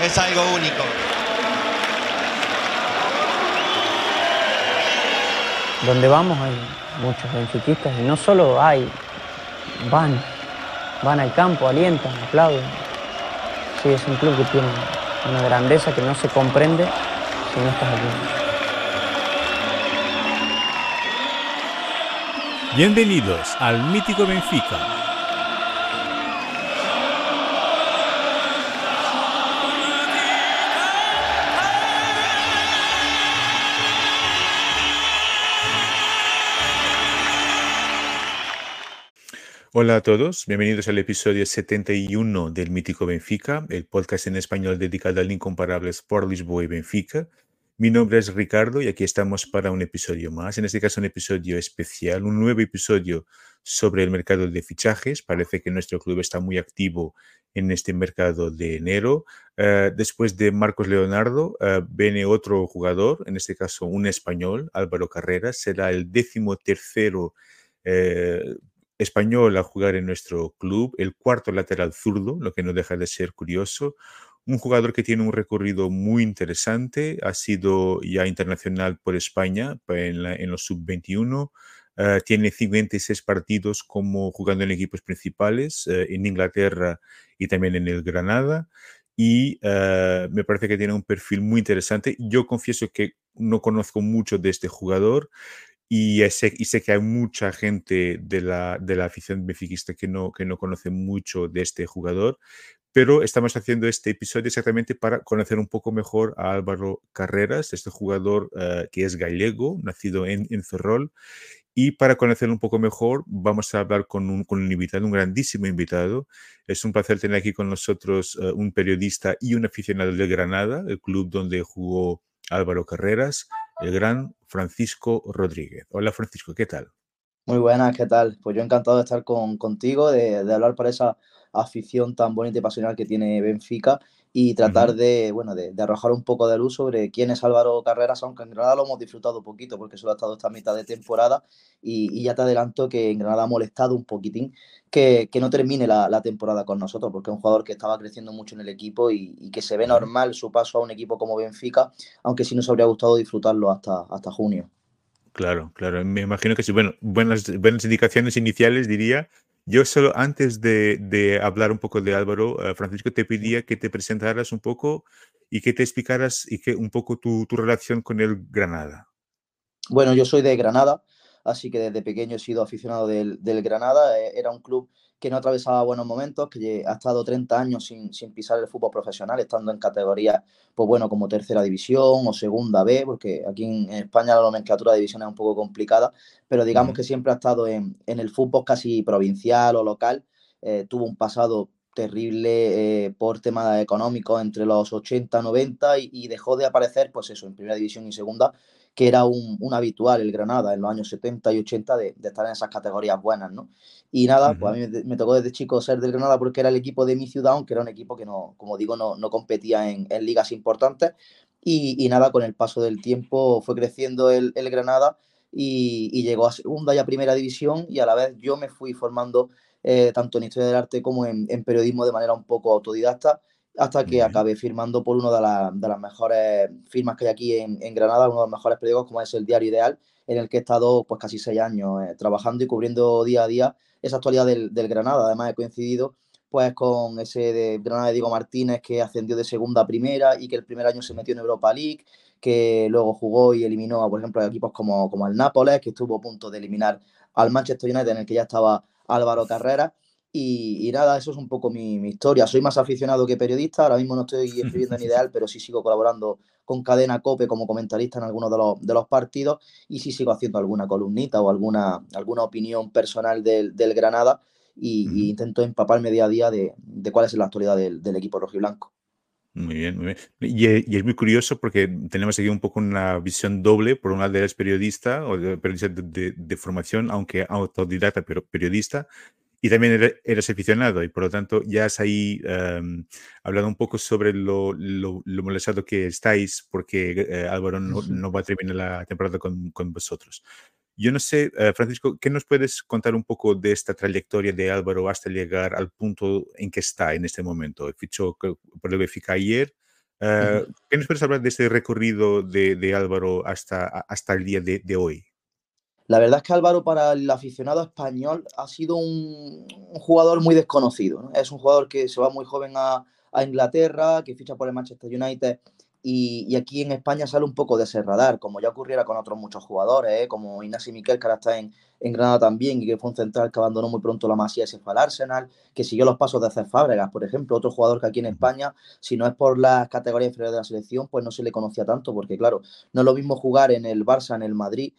es algo único. Donde vamos hay muchos benfiquistas y no solo hay, van, van al campo, alientan, aplauden. Sí, es un club que tiene una grandeza que no se comprende si no estás aquí. Bienvenidos al mítico Benfica Hola a todos, bienvenidos al episodio 71 del Mítico Benfica, el podcast en español dedicado al incomparable Sport Lisboa y Benfica. Mi nombre es Ricardo y aquí estamos para un episodio más, en este caso un episodio especial, un nuevo episodio sobre el mercado de fichajes. Parece que nuestro club está muy activo en este mercado de enero. Eh, después de Marcos Leonardo, eh, viene otro jugador, en este caso un español, Álvaro Carreras, será el décimo tercero eh, español a jugar en nuestro club, el cuarto lateral zurdo, lo que no deja de ser curioso. Un jugador que tiene un recorrido muy interesante, ha sido ya internacional por España en, los sub-21, eh, tiene 56 partidos como jugando en equipos principales eh, en Inglaterra y también en el Granada y eh, me parece que tiene un perfil muy interesante. Yo confieso que no conozco mucho de este jugador y sé, que hay mucha gente de la, de la afición benfiquista que no, que no conoce mucho de este jugador, pero estamos haciendo este episodio exactamente para conocer un poco mejor a Álvaro Carreras, este jugador eh, que es gallego, nacido en, en Ferrol. Y para conocerlo un poco mejor, vamos a hablar con un, con un invitado, un grandísimo invitado. Es un placer tener aquí con nosotros uh, un periodista y un aficionado de Granada, el club donde jugó Álvaro Carreras el gran Francisco Rodríguez. Hola Francisco, ¿qué tal? Muy buenas, ¿qué tal? Pues yo encantado de estar con, contigo, de, hablar para esa afición tan bonita y pasional que tiene Benfica y tratar de, bueno, de, arrojar un poco de luz sobre quién es Álvaro Carreras, aunque en Granada lo hemos disfrutado un poquito porque solo ha estado esta mitad de temporada y, ya te adelanto que en Granada ha molestado un poquitín que, no termine la, temporada con nosotros porque es un jugador que estaba creciendo mucho en el equipo y, que se ve normal su paso a un equipo como Benfica, aunque sí nos habría gustado disfrutarlo hasta, hasta junio. Claro, claro. Me imagino que sí. Bueno, buenas, buenas indicaciones iniciales, diría. Yo solo antes de, hablar un poco de Álvaro, eh, Francisco, te pedía que te presentaras un poco y que te explicaras y que un poco tu, tu relación con el Granada. Bueno, yo soy de Granada, así que desde pequeño he sido aficionado del, del Granada. Eh, era un club que no atravesaba buenos momentos, que ha estado 30 años sin, sin, pisar el fútbol profesional, estando en categorías, pues bueno, como tercera división o segunda B, porque aquí en, España la nomenclatura de división es un poco complicada, pero digamos que siempre ha estado en, en, el fútbol casi provincial o local, eh, tuvo un pasado terrible eh, por temas económicos entre los 80, 90 y, y, dejó de aparecer, pues eso, en primera división y segunda, que era un, habitual el Granada en los años 70 y 80 de, estar en esas categorías buenas, ¿no? Y nada, pues a mí me, tocó desde chico ser del Granada porque era el equipo de mi ciudad, aunque era un equipo que no, como digo, no, no competía en, ligas importantes. Y, nada, con el paso del tiempo fue creciendo el, Granada y, llegó a segunda y a primera división y a la vez yo me fui formando eh, tanto en historia del arte como en, en periodismo de manera un poco autodidacta hasta que acabé firmando por una de, las mejores firmas que hay aquí en, Granada, uno de los mejores periódicos como es el Diario Ideal, en el que he estado pues casi seis años eh, trabajando y cubriendo día a día esa actualidad del, Granada. Además he coincidido pues con ese de Granada de Diego Martínez que ascendió de segunda a primera y que el primer año se metió en Europa League, que luego jugó y eliminó, por ejemplo, a equipos como, como el Nápoles, que estuvo a punto de eliminar al Manchester United en el que ya estaba Álvaro Carrera. Y, nada, eso es un poco mi, historia. Soy más aficionado que periodista. Ahora mismo no estoy escribiendo en Ideal, pero sí sigo colaborando con Cadena Cope como comentarista en algunos de los, de los partidos y sí sigo haciendo alguna columnita o alguna, alguna opinión personal del, del Granada y, intento empaparme día a día de, de cuál es la actualidad del, del equipo rojiblanco. Muy bien, muy bien. Y, es muy curioso porque tenemos aquí un poco una visión doble. Por un lado, eres periodista o periodista de, de, formación, aunque autodidacta, pero periodista y también eres aficionado y por lo tanto ya has ahí um, hablado un poco sobre lo, lo, molestado que estáis porque eh, Álvaro no, no, va a terminar la temporada con, con vosotros. Yo no sé, uh, Francisco, ¿qué nos puedes contar un poco de esta trayectoria de Álvaro hasta llegar al punto en que está en este momento? Fichó por el Benfica ayer. Uh, ¿Qué nos puedes hablar de este recorrido de, de Álvaro hasta, hasta el día de, de hoy? La verdad es que Álvaro para el aficionado español ha sido un, jugador muy desconocido. Es un jugador que se va muy joven a, Inglaterra, que ficha por el Manchester United y, aquí en España sale un poco de ese radar, como ya ocurriera con otros muchos jugadores, ¿eh? como Inasi Miquel, que ahora está en, Granada también y que fue un central que abandonó muy pronto la Masía y se fue al Arsenal, que siguió los pasos de Cés Fábregas, por ejemplo, otro jugador que aquí en España, si no es por las categorías inferiores de la selección, pues no se le conocía tanto, porque claro, no es lo mismo jugar en el Barça, en el Madrid,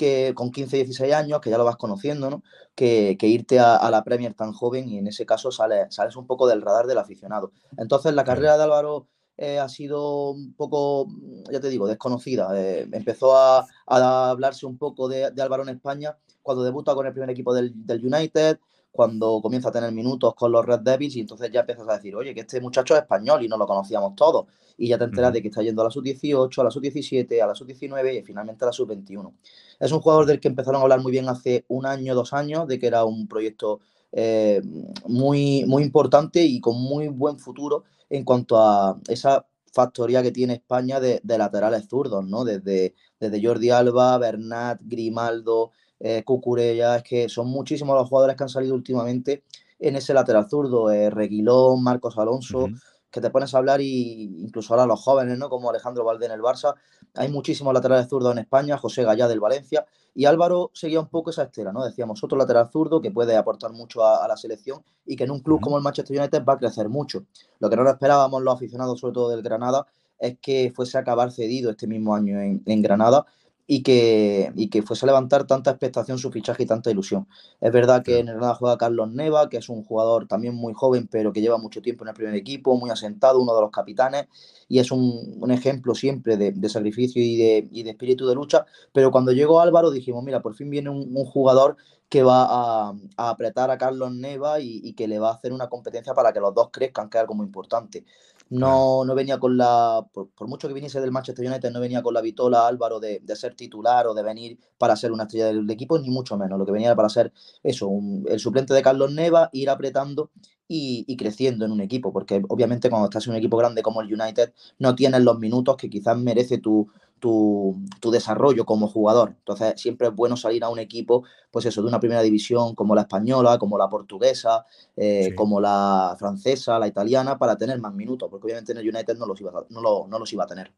que con 15, 16 años, que ya lo vas conociendo, ¿no? Que, irte a, la Premier tan joven y en ese caso sales, sales un poco del radar del aficionado. Entonces la carrera de Álvaro eh, ha sido un poco, ya te digo, desconocida. Eh, empezó a, hablarse un poco de, de, Álvaro en España cuando debuta con el primer equipo del, del United, cuando comienza a tener minutos con los Red Devils y entonces ya empiezas a decir, oye, que este muchacho es español y no lo conocíamos todos. Y ya te enteras de que está yendo a la sub-18, a la sub-17, a la sub-19 y finalmente a la sub-21. Es un jugador del que empezaron a hablar muy bien hace un año, dos años, de que era un proyecto eh, muy, muy importante y con muy buen futuro en cuanto a esa factoría que tiene España de, laterales zurdos, ¿no? Desde, desde Jordi Alba, Bernat, Grimaldo, eh, Cucurella, es que son muchísimos los jugadores que han salido últimamente en ese lateral zurdo, eh, Reguilón, Marcos Alonso, que te pones a hablar y incluso ahora los jóvenes, ¿no? Como Alejandro Valde en el Barça, hay muchísimos laterales zurdos en España, José Gallá del Valencia, y Álvaro seguía un poco esa estela, ¿no? Decíamos, otro lateral zurdo que puede aportar mucho a, la selección y que en un club como el Manchester United va a crecer mucho. Lo que no lo esperábamos los aficionados, sobre todo del Granada, es que fuese a acabar cedido este mismo año en, en Granada y que, y que fuese a levantar tanta expectación su fichaje y tanta ilusión. Es verdad que en el Granada juega Carlos Neva, que es un jugador también muy joven, pero que lleva mucho tiempo en el primer equipo, muy asentado, uno de los capitanes, y es un, un ejemplo siempre de, de sacrificio y de, y de, espíritu de lucha. Pero cuando llegó Álvaro dijimos, mira, por fin viene un, un jugador que va a, a, apretar a Carlos Neva y, y, que le va a hacer una competencia para que los dos crezcan, que es algo muy importante. No, no venía con la, por, mucho que viniese del Manchester United, no venía con la vitola Álvaro de, ser titular o de venir para ser una estrella del, equipo, ni mucho menos. Lo que venía para ser eso, el suplente de Carlos Neva, ir apretando y, creciendo en un equipo, porque obviamente cuando estás en un equipo grande como el United, no tienes los minutos que quizás merece tu, tu, desarrollo como jugador. Entonces, siempre es bueno salir a un equipo, pues eso, de una primera división como la española, como la portuguesa, eh, como la francesa, la italiana, para tener más minutos, porque obviamente en el United no los iba a, no, no los iba a tener.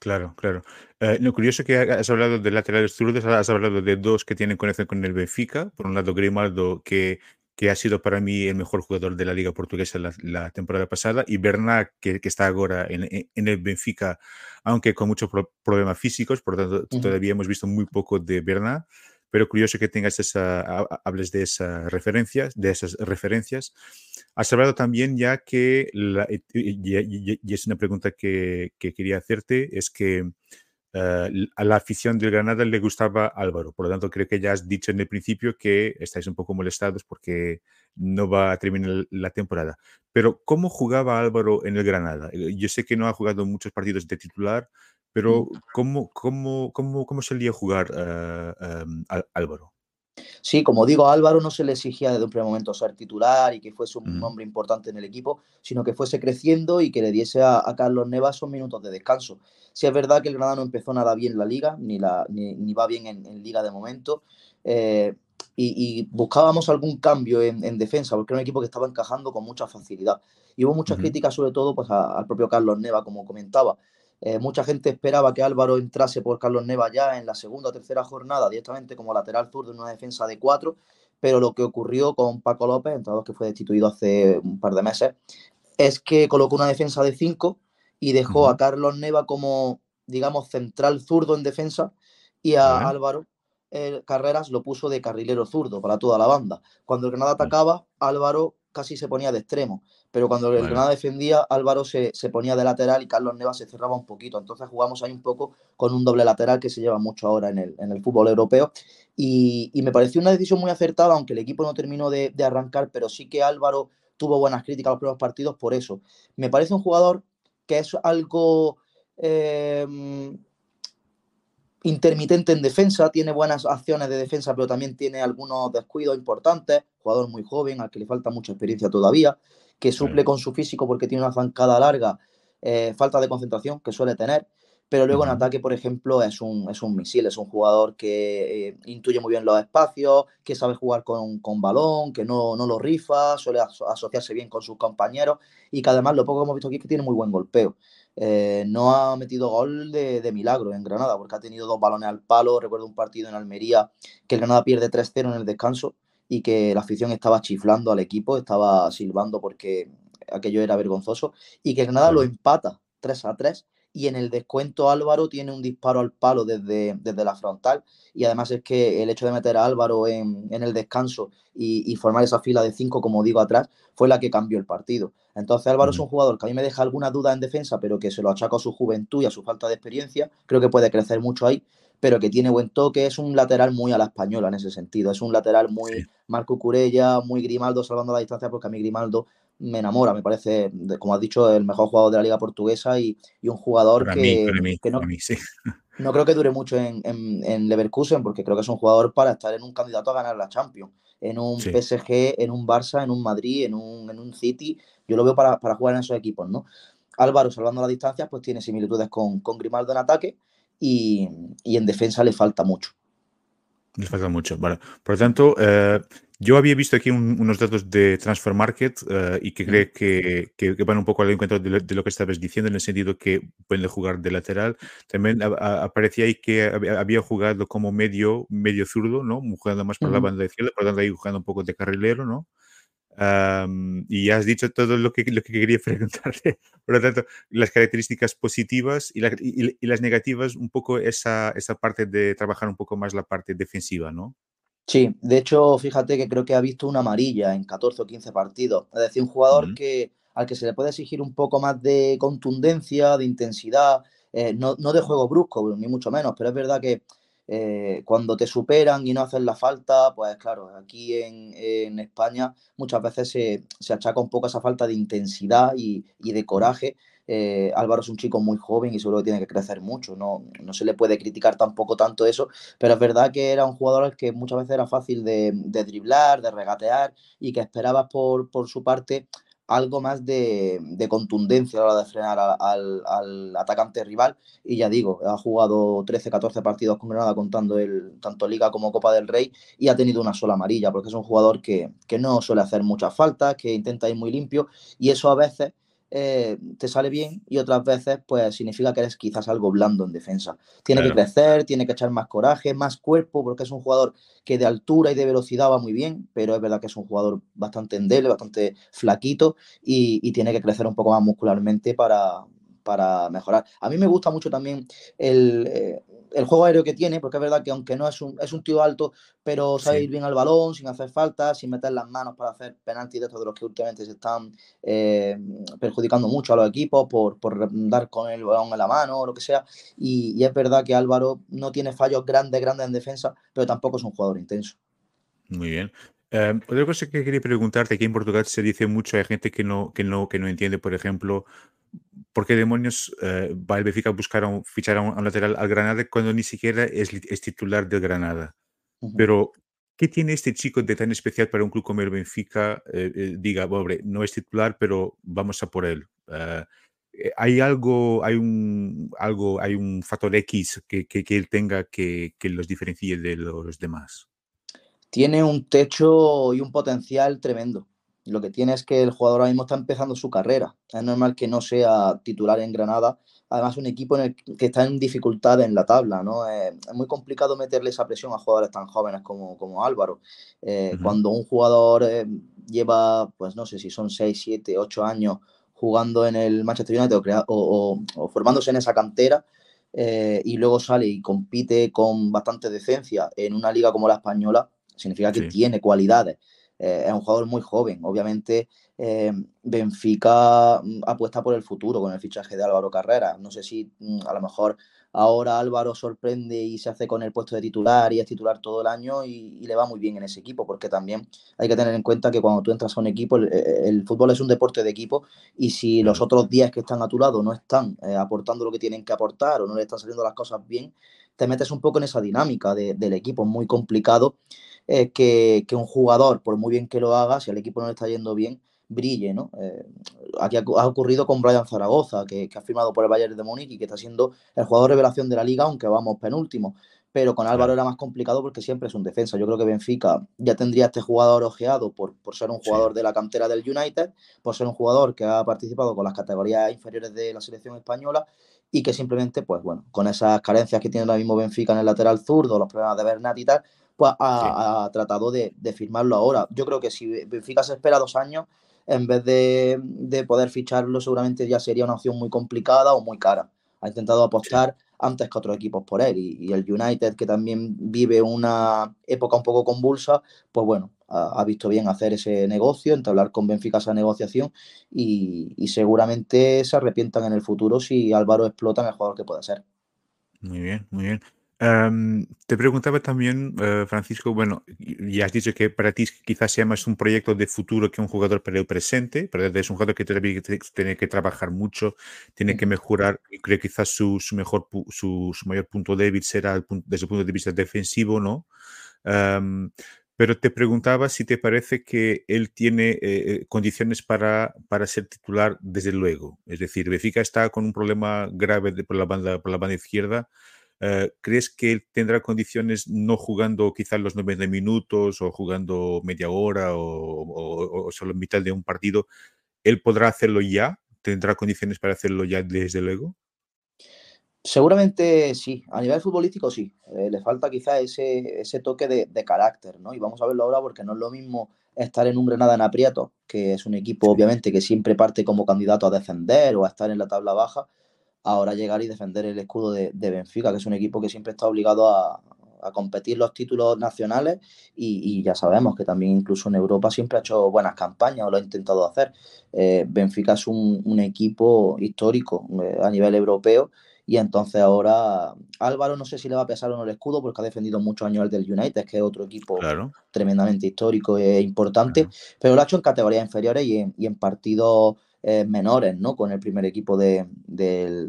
Claro, claro. Eh, lo curioso que has hablado de laterales zurdos, has hablado de dos que tienen conexión con el Benfica. Por un lado, Grimaldo, que que ha sido para mí el mejor jugador de la Liga Portuguesa la, temporada pasada, y Bernat, que, está ahora en, el Benfica, aunque con muchos problemas físicos, por lo tanto todavía hemos visto muy poco de Bernat, pero curioso que tengas esa, hables de esas referencias, de esas referencias. Has hablado también ya que, y, es una pregunta que, que quería hacerte, es que eh, a la afición del Granada le gustaba Álvaro. Por lo tanto, creo que ya has dicho en el principio que estáis un poco molestados porque no va a terminar la temporada. Pero, ¿cómo jugaba Álvaro en el Granada? Eh, yo sé que no ha jugado muchos partidos de titular, pero. ¿cómo, cómo, cómo, cómo solía jugar eh, em, Álvaro? Sí, como digo, a Álvaro no se le exigía desde un primer momento ser titular y que fuese un hombre importante en el equipo, sino que fuese creciendo y que le diese a, Carlos Nevas esos minutos de descanso. Si es verdad que el Granada no empezó nada bien la liga, ni, la, ni, va bien en, liga de momento. Eh, y, buscábamos algún cambio en, defensa, porque era un equipo que estaba encajando con mucha facilidad. Y hubo muchas críticas, sobre todo pues, al propio Carlos Neva, como comentaba. Eh, mucha gente esperaba que Álvaro entrase por Carlos Neva ya en la segunda o tercera jornada, directamente como lateral zurdo en una defensa de cuatro, pero lo que ocurrió con Paco López, entonces que fue destituido hace un par de meses, es que colocó una defensa de cinco y dejó a Carlos Neva como, digamos, central zurdo en defensa y a Álvaro Carreras lo puso de carrilero zurdo para toda la banda. Cuando el Granada atacaba, Álvaro casi se ponía de extremo, pero cuando el Granada defendía, Álvaro se, ponía de lateral y Carlos Neva se cerraba un poquito. Entonces jugamos ahí un poco con un doble lateral que se lleva mucho ahora en el, en el fútbol europeo. Y, me pareció una decisión muy acertada, aunque el equipo no terminó de, arrancar, pero sí que Álvaro tuvo buenas críticas a los primeros partidos por eso. Me parece un jugador que es algo... Eh, intermitente en defensa, tiene buenas acciones de defensa, pero también tiene algunos descuidos importantes. Jugador muy joven, al que le falta mucha experiencia todavía, que suple con su físico porque tiene una zancada larga, eh, falta de concentración que suele tener. Pero luego en ataque, por ejemplo, es un, es un misil, es un jugador que eh, intuye muy bien los espacios, que sabe jugar con, con balón, que no, no, lo rifa, suele asociarse bien con sus compañeros y que además lo poco que hemos visto aquí es que tiene muy buen golpeo. Eh, no ha metido gol de, milagro en Granada, porque ha tenido dos balones al palo. Recuerdo un partido en Almería que el Granada pierde 3-0 en el descanso y que la afición estaba chiflando al equipo, estaba silbando porque aquello era vergonzoso, y que Granada lo empata 3 3 y en el descuento Álvaro tiene un disparo al palo desde, desde la frontal y además es que el hecho de meter a Álvaro en, el descanso y, formar esa fila de cinco, como digo atrás, fue la que cambió el partido. Entonces Álvaro es un jugador que a mí me deja alguna duda en defensa, pero que se lo achaco a su juventud y a su falta de experiencia, creo que puede crecer mucho ahí, pero que tiene buen toque, es un lateral muy a la española en ese sentido, es un lateral muy Marco Curella, muy Grimaldo salvando la distancia, porque a mí Grimaldo me enamora, me parece, como has dicho, el mejor jugador de la liga portuguesa y, un jugador que, no, no, creo que dure mucho en, en, Leverkusen porque creo que es un jugador para estar en un candidato a ganar la Champions, en un PSG, en un Barça, en un Madrid, en un, en un City, yo lo veo para, jugar en esos equipos, ¿no? Álvaro, salvando la distancia, pues tiene similitudes con, con Grimaldo en ataque y, y en defensa le falta mucho. Le falta mucho, vale. Por lo tanto, eh, yo había visto aquí unos datos de Transfer Market eh, y que creo que, que, van un poco al encuentro de lo, que estabas diciendo, en el sentido que pueden jugar de lateral. También aparecía ahí que había, jugado como medio, medio zurdo, ¿no? Jugando más por la banda izquierda, por lo tanto ahí jugando un poco de carrilero, ¿no? y has dicho todo lo que, lo que quería preguntarte. Por lo tanto, las características positivas y, y, las negativas, un poco esa, esa parte de trabajar un poco más la parte defensiva, ¿no? Sí, de hecho, fíjate que creo que ha visto una amarilla en 14 o 15 partidos. Es decir, un jugador que, al que se le puede exigir un poco más de contundencia, de intensidad, eh, no, no, de juego brusco, ni mucho menos, pero es verdad que eh, cuando te superan y no hacen la falta, pues claro, aquí en, España muchas veces se, se, achaca un poco esa falta de intensidad y, de coraje. Eh, Álvaro es un chico muy joven y seguro que tiene que crecer mucho, no, no, se le puede criticar tampoco tanto eso, pero es verdad que era un jugador al que muchas veces era fácil de, driblar, de regatear y que esperabas por, por su parte algo más de, contundencia a la hora de frenar al, atacante rival. Y ya digo, ha jugado 13, 14 partidos con Granada contando el, tanto Liga como Copa del Rey y ha tenido una sola amarilla, porque es un jugador que, que no suele hacer muchas faltas, que intenta ir muy limpio y eso a veces eh, te sale bien y otras veces pues significa que eres quizás algo blando en defensa. Tiene que crecer, tiene que echar más coraje, más cuerpo, porque es un jugador que de altura y de velocidad va muy bien, pero es verdad que es un jugador bastante endeble, bastante flaquito y, tiene que crecer un poco más muscularmente para, para mejorar. A mí me gusta mucho también el, eh, el juego aéreo que tiene, porque es verdad que aunque no es un, es un tío alto, pero sabe ir bien al balón, sin hacer falta, sin meter las manos para hacer penaltis de estos de los que últimamente se están eh, perjudicando mucho a los equipos por, por, dar con el balón en la mano o lo que sea. Y, es verdad que Álvaro no tiene fallos grandes, grandes en defensa, pero tampoco es un jugador intenso. Muy bien. Eh, otra cosa que quería preguntarte, aquí en Portugal se dice mucho, hay gente que no, que no, que no entiende, por ejemplo, ¿por qué demonios eh, va el Benfica a buscar un, fichar a un, lateral al Granada cuando ni siquiera es, es titular del Granada? Pero, ¿qué tiene este chico de tan especial para un club como el Benfica? Eh, eh, diga, pobre, no es titular, pero vamos a por él. ¿Hay algo, hay un, algo, hay un factor X que, que, que él tenga que, que los diferencie de los demás? Tiene un techo y un potencial tremendo. Lo que tiene es que el jugador ahora mismo está empezando su carrera. Es normal que no sea titular en Granada. Además, un equipo en el que está en dificultad en la tabla, ¿no? es muy complicado meterle esa presión a jugadores tan jóvenes como, como Álvaro. Eh, cuando un jugador eh, lleva, pues no sé si son 6, 7, 8 años jugando en el Manchester United o, formándose en esa cantera eh, y luego sale y compite con bastante decencia en una liga como la española, significa que tiene cualidades. Eh, es un jugador muy joven. Obviamente, eh, Benfica mm, apuesta por el futuro con el fichaje de Álvaro Carrera. No sé si mm, a lo mejor ahora Álvaro sorprende y se hace con el puesto de titular y es titular todo el año y, le va muy bien en ese equipo, porque también hay que tener en cuenta que cuando tú entras a un equipo, el, fútbol es un deporte de equipo y si los otros 10 que están a tu lado no están eh, aportando lo que tienen que aportar o no le están saliendo las cosas bien, te metes un poco en esa dinámica del equipo, muy complicado eh, que, un jugador, por muy bien que lo haga, si al equipo no le está yendo bien, brille, ¿no? Eh, aquí ha, ocurrido con Brian Zaragoza, que, ha firmado por el Bayern de Múnich y que está siendo el jugador revelación de la liga, aunque vamos penúltimo. Pero con Álvaro era más complicado porque siempre es un defensa. Yo creo que Benfica ya tendría este jugador ojeado por, por ser un jugador de la cantera del United, por ser un jugador que ha participado con las categorías inferiores de la selección española y que simplemente, pues bueno, con esas carencias que tiene ahora mismo Benfica en el lateral zurdo, los problemas de Bernat y tal, pues ha, tratado de, firmarlo ahora. Yo creo que si Benfica se espera dos años, en vez de, poder ficharlo, seguramente ya sería una opción muy complicada o muy cara. Ha intentado apostar antes que otros equipos por él. Y, el United, que también vive una época un poco convulsa, pues bueno, ha, visto bien hacer ese negocio, entablar con Benfica esa negociación y, y, seguramente se arrepientan en el futuro si Álvaro explota jugador que puede ser. Muy bien, muy bien. Em, te preguntaba también, eh, Francisco, bueno, ya has dicho que para ti quizás sea más un proyecto de futuro que un jugador para el presente, pero es un jugador que tiene que trabajar mucho, tiene que mejorar, y creo que quizás su, mejor, su, mayor punto débil será desde el punto de vista defensivo, ¿no? Em, pero te preguntaba si te parece que él tiene eh, eh, condiciones para, para ser titular desde luego. Es decir, Benfica está con un problema grave por, la banda, por la banda izquierda. Eh, ¿Crees que él tendrá condiciones no jugando quizás los 90 minutos o jugando media hora o, solo en mitad de un partido? ¿Él podrá hacerlo ya? ¿Tendrá condiciones para hacerlo ya desde luego? Seguramente sí, a nivel futbolístico sí. Eh, le falta quizás ese, ese toque de, carácter, ¿no? Y vamos a verlo ahora porque no es lo mismo estar en un Granada en aprieto, que es un equipo obviamente que siempre parte como candidato a descender o a estar en la tabla baja, ahora llegar y defender el escudo de, Benfica, que es un equipo que siempre está obligado a, competir los títulos nacionales y, ya sabemos que también incluso en Europa siempre ha hecho buenas campañas o lo ha intentado hacer. Eh, Benfica es un, equipo histórico eh, a nivel europeo y entonces ahora Álvaro no sé si le va a pesar o no el escudo porque ha defendido muchos años el del United, que es otro equipo tremendamente histórico e importante, pero lo ha hecho en categorías inferiores y en, y en partidos eh, menores, ¿no? Con el primer equipo de,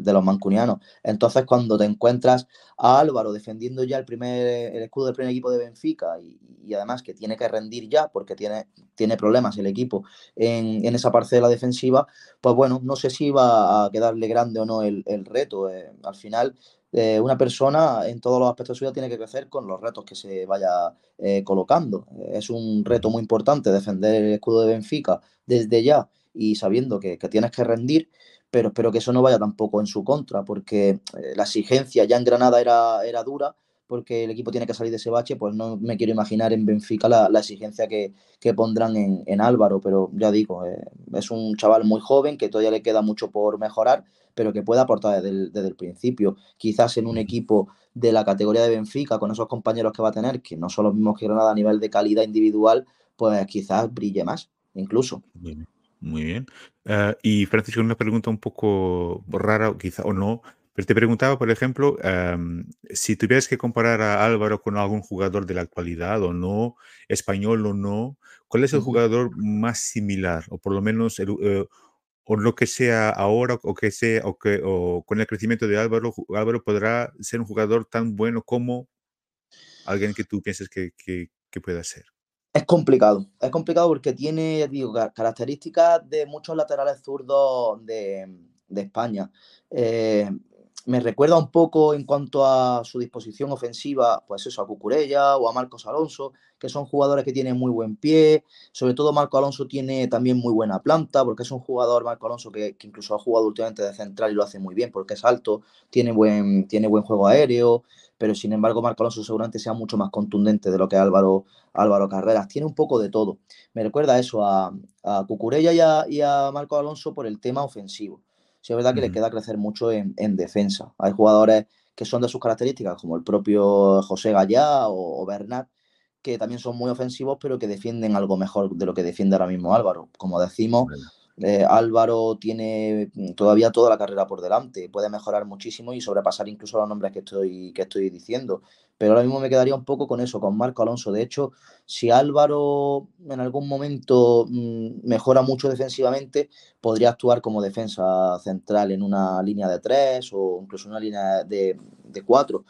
los mancunianos. Entonces, cuando te encuentras a Álvaro defendiendo ya el primer el escudo del primer equipo de Benfica y, además que tiene que rendir ya porque tiene, tiene problemas el equipo en, esa parcela defensiva, pues bueno, no sé si va a quedarle grande o no el, reto. Eh, al final, eh, una persona en todos los aspectos de su vida tiene que crecer con los retos que se vaya colocando. es un reto muy importante defender el escudo de Benfica desde ya y sabiendo que, tienes que rendir, pero espero que eso no vaya tampoco en su contra, porque eh, la exigencia ya en Granada era, era dura, porque el equipo tiene que salir de ese bache, pues no me quiero imaginar en Benfica la, exigencia que, pondrán en, Álvaro, pero ya digo, eh, es un chaval muy joven que todavía le queda mucho por mejorar, pero que puede aportar desde el, principio. Quizás en un equipo de la categoría de Benfica, con esos compañeros que va a tener, que no son los mismos que Granada a nivel de calidad individual, pues quizás brille más, incluso. Muy bien. Ah, y Francisco, una pregunta un poco rara, quizá o no, pero te preguntaba, por ejemplo, si tuvieras que comparar a Álvaro con algún jugador de la actualidad o no, español o no, ¿cuál es el jugador más similar? O por lo menos, eh, o lo que sea ahora, o que sea, o que o con el crecimiento de Álvaro, Álvaro podrá ser un jugador tan bueno como alguien que tú pienses que, que, que pueda ser. Es complicado, es complicado porque tiene digo, características de muchos laterales zurdos de, España. Eh, me recuerda un poco en cuanto a su disposición ofensiva, pues eso, a Cucurella o a Marcos Alonso, que son jugadores que tienen muy buen pie. Sobre todo Marco Alonso tiene también muy buena planta, porque es un jugador, Marco Alonso, que, incluso ha jugado últimamente de central y lo hace muy bien, porque es alto, tiene buen, tiene buen juego aéreo, pero sin embargo Marco Alonso seguramente sea mucho más contundente de lo que Álvaro, Álvaro Carreras. Tiene un poco de todo. Me recuerda eso a, a Cucurella y a, y a Marco Alonso por el tema ofensivo sí es verdad que le queda crecer mucho en, defensa. Hay jugadores que son de sus características, como el propio José Gallá o, Bernat, que también son muy ofensivos, pero que defienden algo mejor de lo que defiende ahora mismo Álvaro. Como decimos, eh, Álvaro tiene todavía toda la carrera por delante, puede mejorar muchísimo y sobrepasar incluso los nombres que estoy, que estoy diciendo. Pero ahora mismo me quedaría un poco con eso, con Marco Alonso. De hecho, si Álvaro en algún momento mm, mejora mucho defensivamente, podría actuar como defensa central en una línea de tres o incluso una línea de cuatro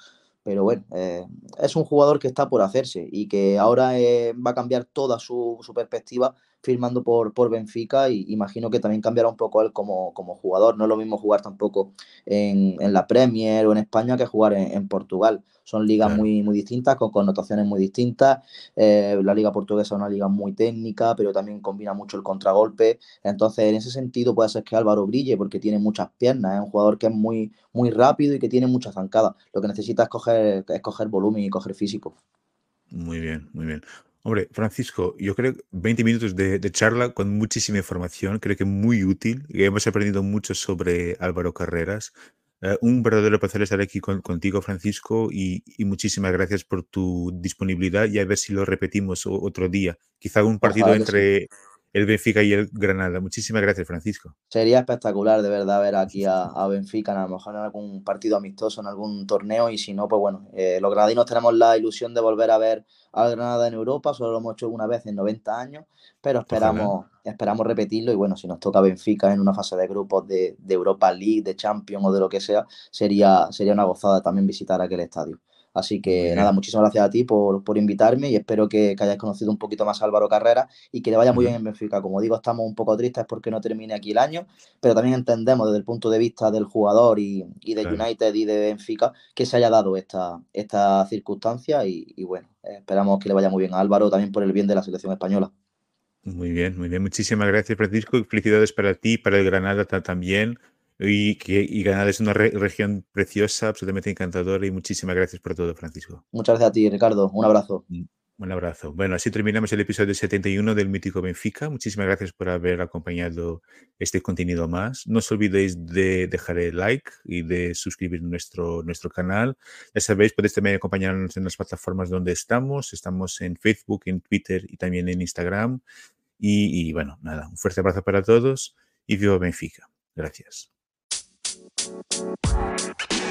pero bueno, eh, es un jugador que está por hacerse y que ahora eh, va a cambiar toda su, su, perspectiva firmando por, por Benfica y imagino que también cambiará un poco él como, como jugador. No es lo mismo jugar tampoco en, en la Premier o en España que jugar en, Portugal. Son ligas muy, muy distintas, con connotaciones muy distintas. Eh, la liga portuguesa es una liga muy técnica, pero también combina mucho el contragolpe. Entonces, en ese sentido puede ser que Álvaro brille porque tiene muchas piernas. Es un jugador que es muy, muy rápido y que tiene muchas zancadas. Lo que necesita es coger, es coger volumen y coger físico. Muy bien, muy bien. Hombre, Francisco, yo creo que 20 minutos de, charla con muchísima información, creo que muy útil hemos aprendido mucho sobre Álvaro Carreras. Eh, un verdadero placer estar aquí contigo, Francisco, y, muchísimas gracias por tu disponibilidad y a ver si lo repetimos otro día. Quizá un partido entre el Benfica y el Granada. Muchísimas gracias, Francisco. Sería espectacular, de verdad, ver aquí a, Benfica, a lo mejor en algún partido amistoso, en algún torneo, y si no, pues bueno, eh, los granadinos tenemos la ilusión de volver a ver al Granada en Europa, solo lo hemos hecho una vez en 90 años, pero esperamos, esperamos repetirlo, y bueno, si nos toca Benfica en una fase de grupos de, Europa League, de Champions o de lo que sea, sería, sería una gozada también visitar aquel estadio. Así que nada, muchísimas gracias a ti por, invitarme y espero que, hayáis conocido un poquito más a Álvaro Carrera y que le vaya muy bien en Benfica. Como digo, estamos un poco tristes porque no termine aquí el año, pero también entendemos desde el punto de vista del jugador y, de United y de Benfica que se haya dado esta, esta circunstancia y, bueno, esperamos que le vaya muy bien a Álvaro también por el bien de la selección española. Muy bien, muy bien. Muchísimas gracias, Francisco. Felicidades para ti, para el Granada también y, que, y Granada es una región preciosa, absolutamente encantadora y muchísimas gracias por todo, Francisco. Muchas gracias a ti, Ricardo. Un abrazo. Mm, un abrazo. Bueno, así terminamos el episodio 71 del Mítico Benfica. Muchísimas gracias por haber acompañado este contenido más. No os olvidéis de dejar el like y de suscribir nuestro, nuestro canal. Ya sabéis, podéis también acompañarnos en las plataformas donde estamos. Estamos en Facebook, en Twitter y también en Instagram. Y, y bueno, nada, un fuerte abrazo para todos y viva Benfica. Gracias. Thank you.